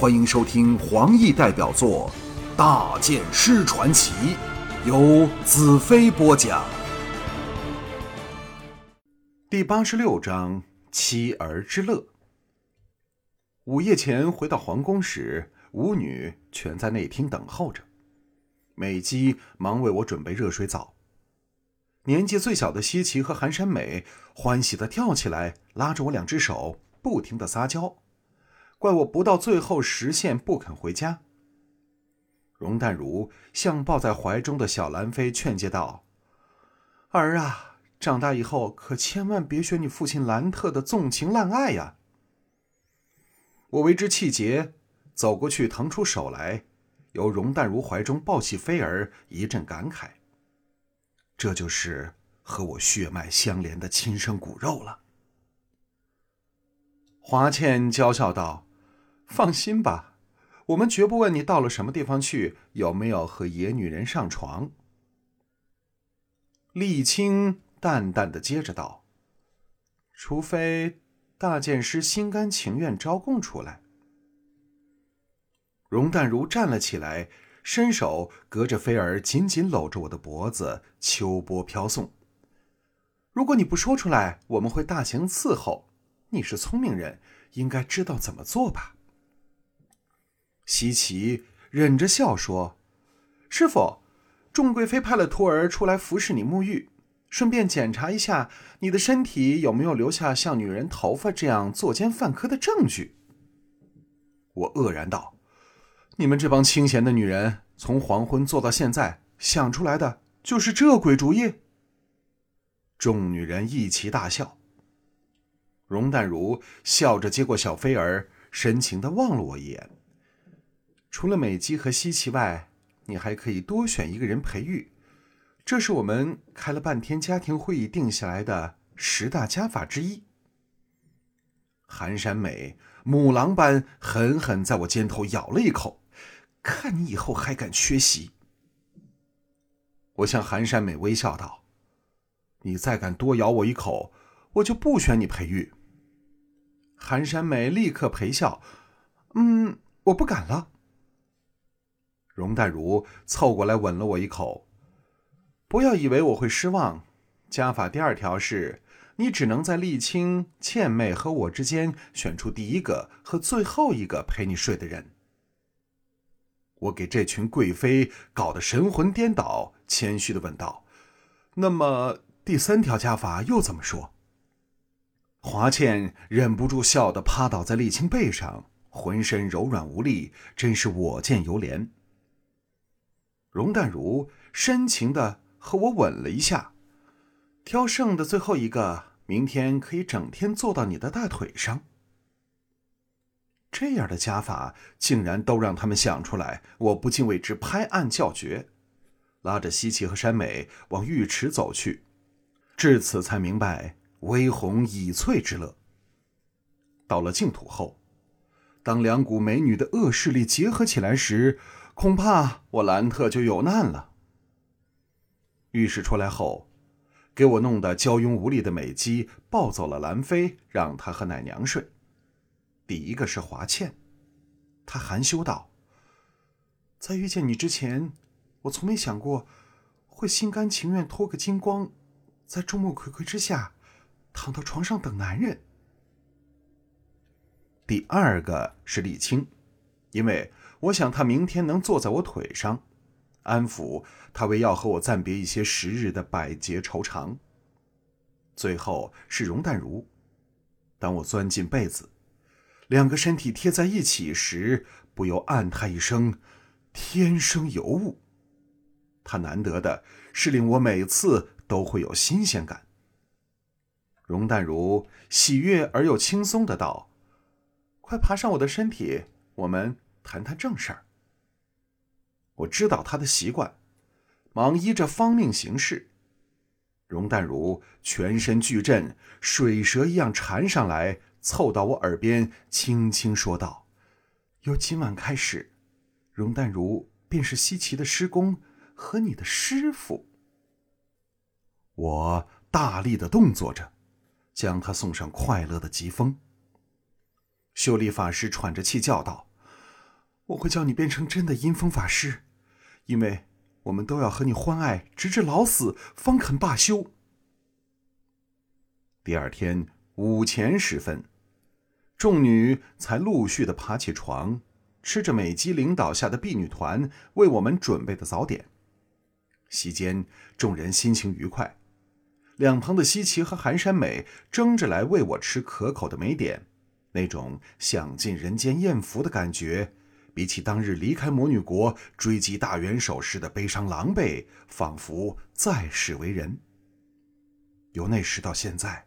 欢迎收听黄奕代表作《大剑师传奇》，由子飞播讲。第八十六章：妻儿之乐。午夜前回到皇宫时，舞女全在内厅等候着。美姬忙为我准备热水澡。年纪最小的西岐和寒山美欢喜的跳起来，拉着我两只手，不停的撒娇，怪我不到最后实现不肯回家。容淡如向抱在怀中的小兰妃劝诫道：“儿啊，长大以后可千万别学你父亲兰特的纵情滥爱呀！”我为之气结，走过去腾出手来，由容淡如怀中抱起菲儿，一阵感慨。这就是和我血脉相连的亲生骨肉了。华倩娇笑道：“放心吧，我们绝不问你到了什么地方去，有没有和野女人上床。”沥青淡淡的接着道：“除非大剑师心甘情愿招供出来。”容淡如站了起来。伸手隔着菲儿，紧紧搂着我的脖子，秋波飘送。如果你不说出来，我们会大刑伺候。你是聪明人，应该知道怎么做吧？西岐忍着笑说：“师傅，众贵妃派了徒儿出来服侍你沐浴，顺便检查一下你的身体有没有留下像女人头发这样作奸犯科的证据。”我愕然道。你们这帮清闲的女人，从黄昏做到现在，想出来的就是这鬼主意。众女人一齐大笑。容淡如笑着接过小菲儿，深情的望了我一眼。除了美姬和西奇外，你还可以多选一个人培育，这是我们开了半天家庭会议定下来的十大家法之一。寒山美母狼般狠狠在我肩头咬了一口。看你以后还敢缺席！我向寒山美微笑道：“你再敢多咬我一口，我就不选你培育。”寒山美立刻陪笑：“嗯，我不敢了。”容黛如凑过来吻了我一口：“不要以为我会失望。家法第二条是，你只能在丽青、倩妹和我之间选出第一个和最后一个陪你睡的人。”我给这群贵妃搞得神魂颠倒，谦虚的问道：“那么第三条家法又怎么说？”华倩忍不住笑得趴倒在丽青背上，浑身柔软无力，真是我见犹怜。荣淡如深情的和我吻了一下，挑剩的最后一个，明天可以整天坐到你的大腿上。这样的家法竟然都让他们想出来，我不禁为之拍案叫绝，拉着西岐和山美往浴池走去。至此才明白微红倚翠之乐。到了净土后，当两股美女的恶势力结合起来时，恐怕我兰特就有难了。浴室出来后，给我弄得娇慵无力的美姬抱走了兰妃，让她和奶娘睡。第一个是华倩，她含羞道：“在遇见你之前，我从没想过会心甘情愿脱个精光，在众目睽睽之下躺到床上等男人。”第二个是沥青，因为我想他明天能坐在我腿上，安抚他为要和我暂别一些时日的百结愁肠。最后是容淡如，当我钻进被子。两个身体贴在一起时，不由暗叹一声：“天生尤物。”它难得的是令我每次都会有新鲜感。容淡如喜悦而又轻松的道：“快爬上我的身体，我们谈谈正事儿。”我知道他的习惯，忙依着方命行事。容淡如全身巨震，水蛇一样缠上来。凑到我耳边，轻轻说道：“由今晚开始，容淡如便是西岐的师公和你的师傅。”我大力的动作着，将他送上快乐的疾风。秀丽法师喘着气叫道：“我会叫你变成真的阴风法师，因为我们都要和你欢爱，直至老死方肯罢休。第二天午前时分，众女才陆续的爬起床，吃着美姬领导下的婢女团为我们准备的早点。席间，众人心情愉快，两旁的西岐和寒山美争着来喂我吃可口的美点，那种享尽人间艳福的感觉。比起当日离开魔女国追击大元首时的悲伤狼狈，仿佛再世为人。由那时到现在，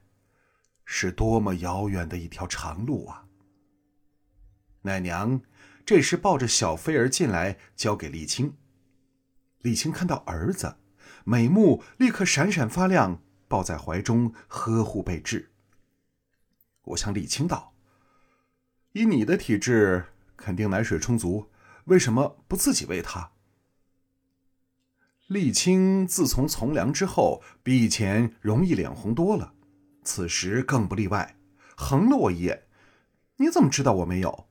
是多么遥远的一条长路啊！奶娘这时抱着小菲儿进来，交给丽青。丽青看到儿子，美目立刻闪闪发亮，抱在怀中呵护备至。我向丽青道：“以你的体质。”肯定奶水充足，为什么不自己喂他？沥青自从从良之后，比以前容易脸红多了，此时更不例外，横了我一眼：“你怎么知道我没有？”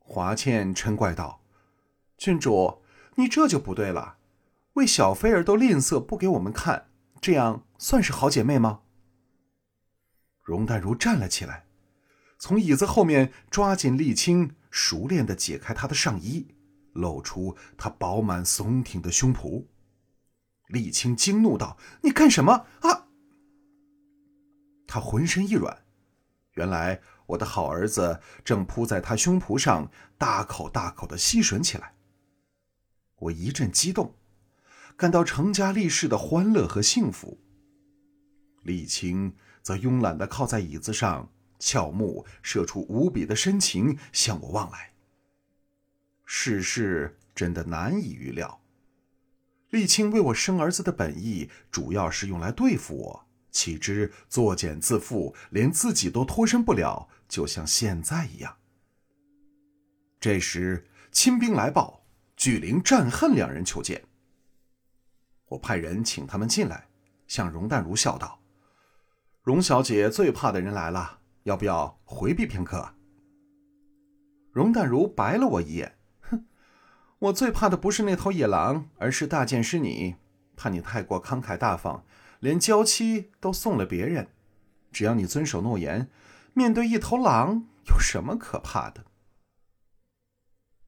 华倩嗔怪道：“郡主，你这就不对了，为小菲儿都吝啬不给我们看，这样算是好姐妹吗？”容淡如站了起来，从椅子后面抓紧沥青。熟练的解开他的上衣，露出他饱满耸挺的胸脯。沥青惊怒道：“你干什么啊？”他浑身一软，原来我的好儿子正扑在他胸脯上，大口大口的吸吮起来。我一阵激动，感到成家立室的欢乐和幸福。沥青则慵懒的靠在椅子上。俏目射出无比的深情，向我望来。世事真的难以预料。沥青为我生儿子的本意，主要是用来对付我，岂知作茧自缚，连自己都脱身不了，就像现在一样。这时，亲兵来报，巨灵、战恨两人求见。我派人请他们进来，向容淡如笑道：“容小姐最怕的人来了。”要不要回避片刻？容淡如白了我一眼，哼，我最怕的不是那头野狼，而是大剑师你。怕你太过慷慨大方，连娇妻都送了别人。只要你遵守诺言，面对一头狼有什么可怕的？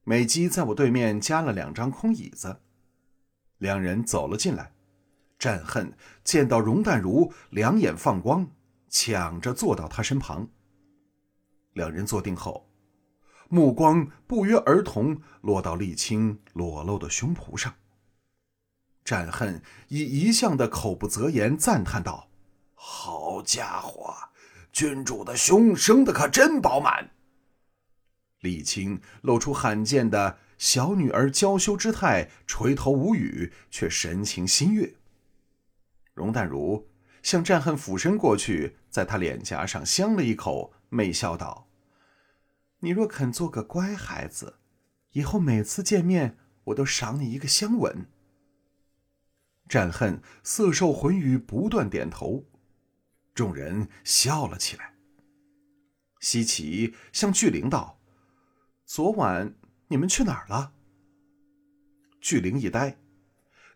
美姬在我对面加了两张空椅子，两人走了进来。战恨见到容淡如，两眼放光。抢着坐到他身旁。两人坐定后，目光不约而同落到沥青裸露的胸脯上。战恨以一向的口不择言赞叹道：“好家伙，君主的胸生的可真饱满。”沥青露出罕见的小女儿娇羞之态，垂头无语，却神情心悦。容淡如。向战恨俯身过去，在他脸颊上香了一口，媚笑道：“你若肯做个乖孩子，以后每次见面，我都赏你一个香吻。”战恨色受浑欲，不断点头，众人笑了起来。西岐向巨灵道：“昨晚你们去哪儿了？”巨灵一呆，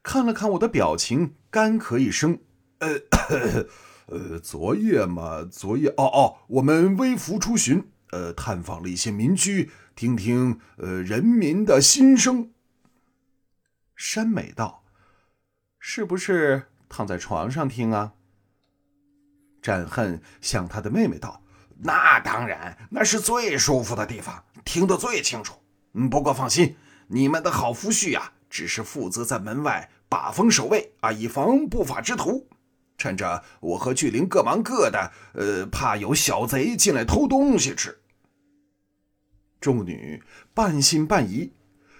看了看我的表情，干咳一声。呃，呃，昨夜嘛，昨夜哦哦，我们微服出巡，呃，探访了一些民居，听听呃人民的心声。山美道，是不是躺在床上听啊？战恨向他的妹妹道：“那当然，那是最舒服的地方，听得最清楚。嗯，不过放心，你们的好夫婿呀，只是负责在门外把风守卫啊，以防不法之徒。”趁着我和巨灵各忙各的，呃，怕有小贼进来偷东西吃。众女半信半疑，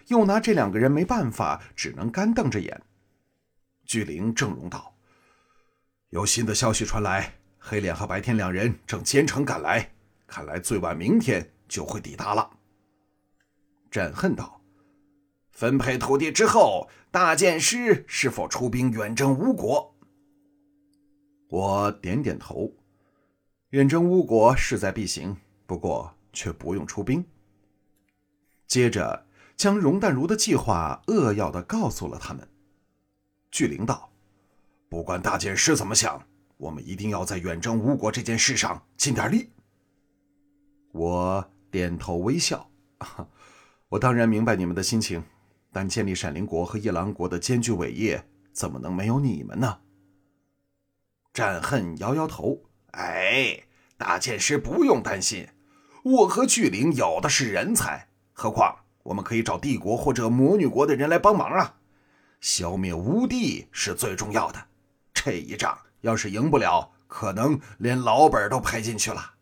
又拿这两个人没办法，只能干瞪着眼。巨灵正容道：“有新的消息传来，黑脸和白天两人正兼程赶来，看来最晚明天就会抵达了。”朕恨道：“分配土地之后，大剑师是否出兵远征吴国？”我点点头，远征乌国势在必行，不过却不用出兵。接着将容淡如的计划扼要的告诉了他们。巨灵道：“不管大剑师怎么想，我们一定要在远征乌国这件事上尽点力。”我点头微笑，我当然明白你们的心情，但建立闪灵国和夜郎国的艰巨伟业，怎么能没有你们呢？战恨摇摇头：“哎，大剑师不用担心，我和巨灵有的是人才，何况我们可以找帝国或者魔女国的人来帮忙啊。”消灭吴地是最重要的，这一仗要是赢不了，可能连老本都赔进去了。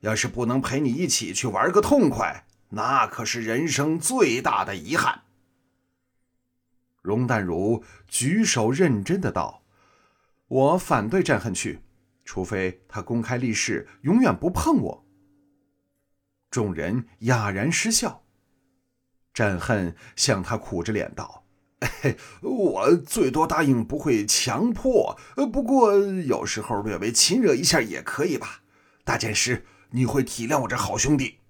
要是不能陪你一起去玩个痛快，那可是人生最大的遗憾。容淡如举手认真的道：“我反对战恨去，除非他公开立誓永远不碰我。”众人哑然失笑。战恨向他苦着脸道。嘿我最多答应不会强迫，不过有时候略微亲热一下也可以吧。大剑师，你会体谅我这好兄弟？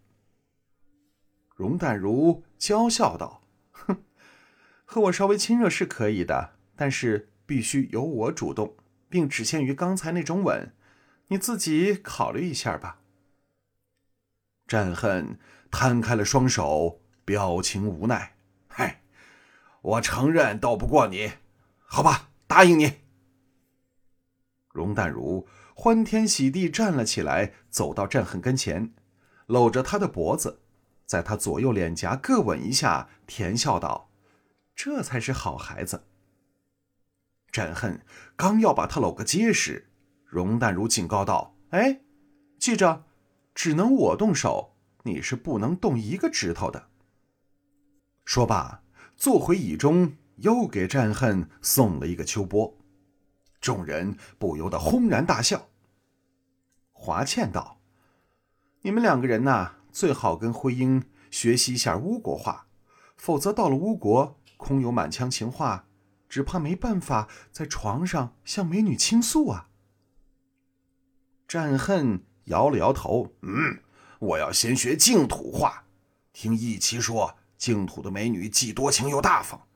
容淡如娇笑道：“哼，和我稍微亲热是可以的，但是必须由我主动，并只限于刚才那种吻。你自己考虑一下吧。”战恨摊开了双手，表情无奈：“嗨。”我承认斗不过你，好吧，答应你。容淡如欢天喜地站了起来，走到战恨跟前，搂着他的脖子，在他左右脸颊各吻一下，甜笑道：“这才是好孩子。”战恨刚要把他搂个结实，容淡如警告道：“哎，记着，只能我动手，你是不能动一个指头的。”说罢。坐回椅中，又给战恨送了一个秋波，众人不由得轰然大笑。华倩道：“你们两个人呐，最好跟徽英学习一下巫国话，否则到了巫国，空有满腔情话，只怕没办法在床上向美女倾诉啊。”战恨摇了摇头：“嗯，我要先学净土话，听义奇说。”净土的美女既多情又大方，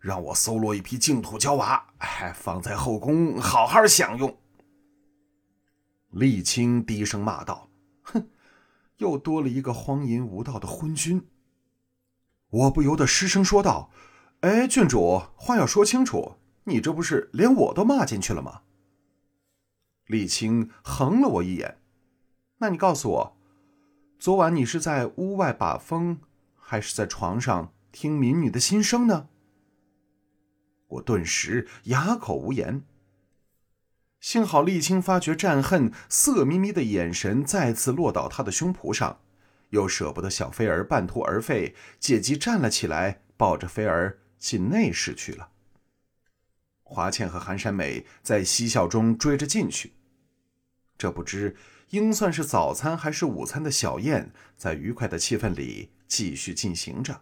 让我搜罗一批净土娇娃，哎，放在后宫好好享用。沥青低声骂道：“哼，又多了一个荒淫无道的昏君。”我不由得失声说道：“哎，郡主，话要说清楚，你这不是连我都骂进去了吗？”沥青横了我一眼：“那你告诉我，昨晚你是在屋外把风？”还是在床上听民女的心声呢？我顿时哑口无言。幸好沥青发觉战恨色眯眯的眼神再次落到他的胸脯上，又舍不得小菲儿半途而废，借机站了起来，抱着菲儿进内室去了。华倩和韩山美在嬉笑中追着进去。这不知应算是早餐还是午餐的小宴，在愉快的气氛里。继续进行着。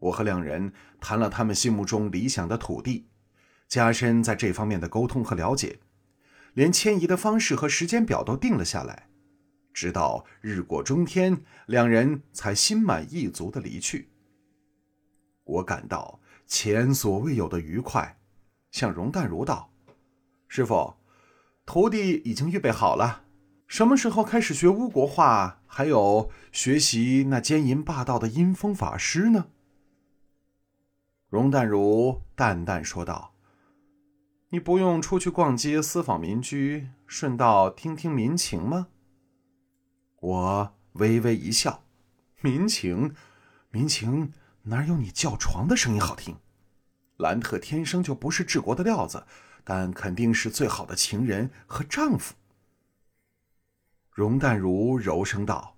我和两人谈了他们心目中理想的土地，加深在这方面的沟通和了解，连迁移的方式和时间表都定了下来。直到日过中天，两人才心满意足的离去。我感到前所未有的愉快，向容淡如道：“师傅，徒弟已经预备好了。”什么时候开始学巫国话？还有学习那奸淫霸道的阴风法师呢？容淡如淡淡说道：“你不用出去逛街、私访民居，顺道听听民情吗？”我微微一笑：“民情，民情哪有你叫床的声音好听？兰特天生就不是治国的料子，但肯定是最好的情人和丈夫。”容淡如柔声道：“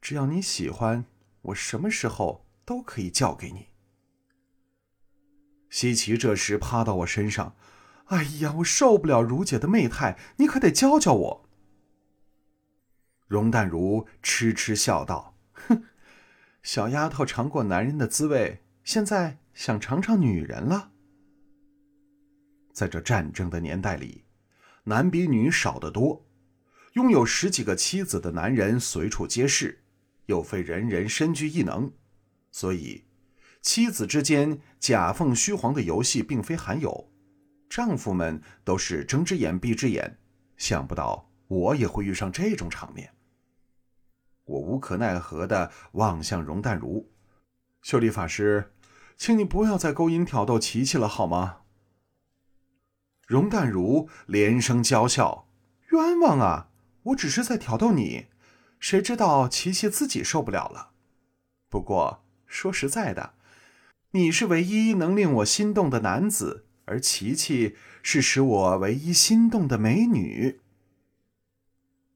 只要你喜欢，我什么时候都可以叫给你。”西岐这时趴到我身上：“哎呀，我受不了如姐的媚态，你可得教教我。”容淡如痴痴笑道：“，小丫头尝过男人的滋味，现在想尝尝女人了。在这战争的年代里，男比女少得多。”拥有十几个妻子的男人随处皆是，又非人人身具异能，所以妻子之间假凤虚凰的游戏并非罕有。丈夫们都是睁只眼闭只眼，想不到我也会遇上这种场面。我无可奈何的望向容淡如，秀丽法师，请你不要再勾引挑逗琪琪了，好吗？容淡如连声娇笑：“冤枉啊！我只是在挑逗你，谁知道琪琪自己受不了了。不过说实在的，你是唯一能令我心动的男子，而琪琪是使我唯一心动的美女。”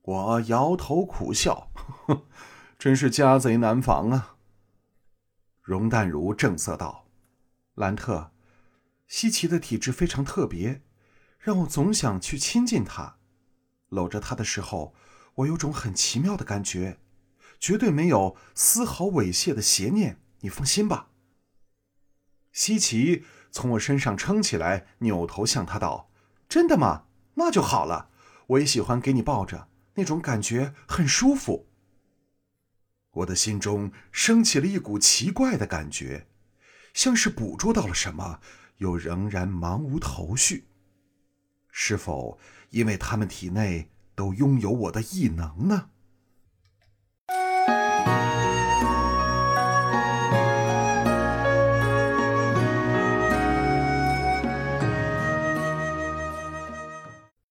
我摇头苦笑，真是家贼难防啊。容淡如正色道：“兰特，西奇的体质非常特别。”让我总想去亲近他，搂着他的时候，我有种很奇妙的感觉，绝对没有丝毫猥亵的邪念。你放心吧。西奇从我身上撑起来，扭头向他道：“真的吗？那就好了。我也喜欢给你抱着，那种感觉很舒服。”我的心中升起了一股奇怪的感觉，像是捕捉到了什么，又仍然茫无头绪。是否因为他们体内都拥有我的异能呢？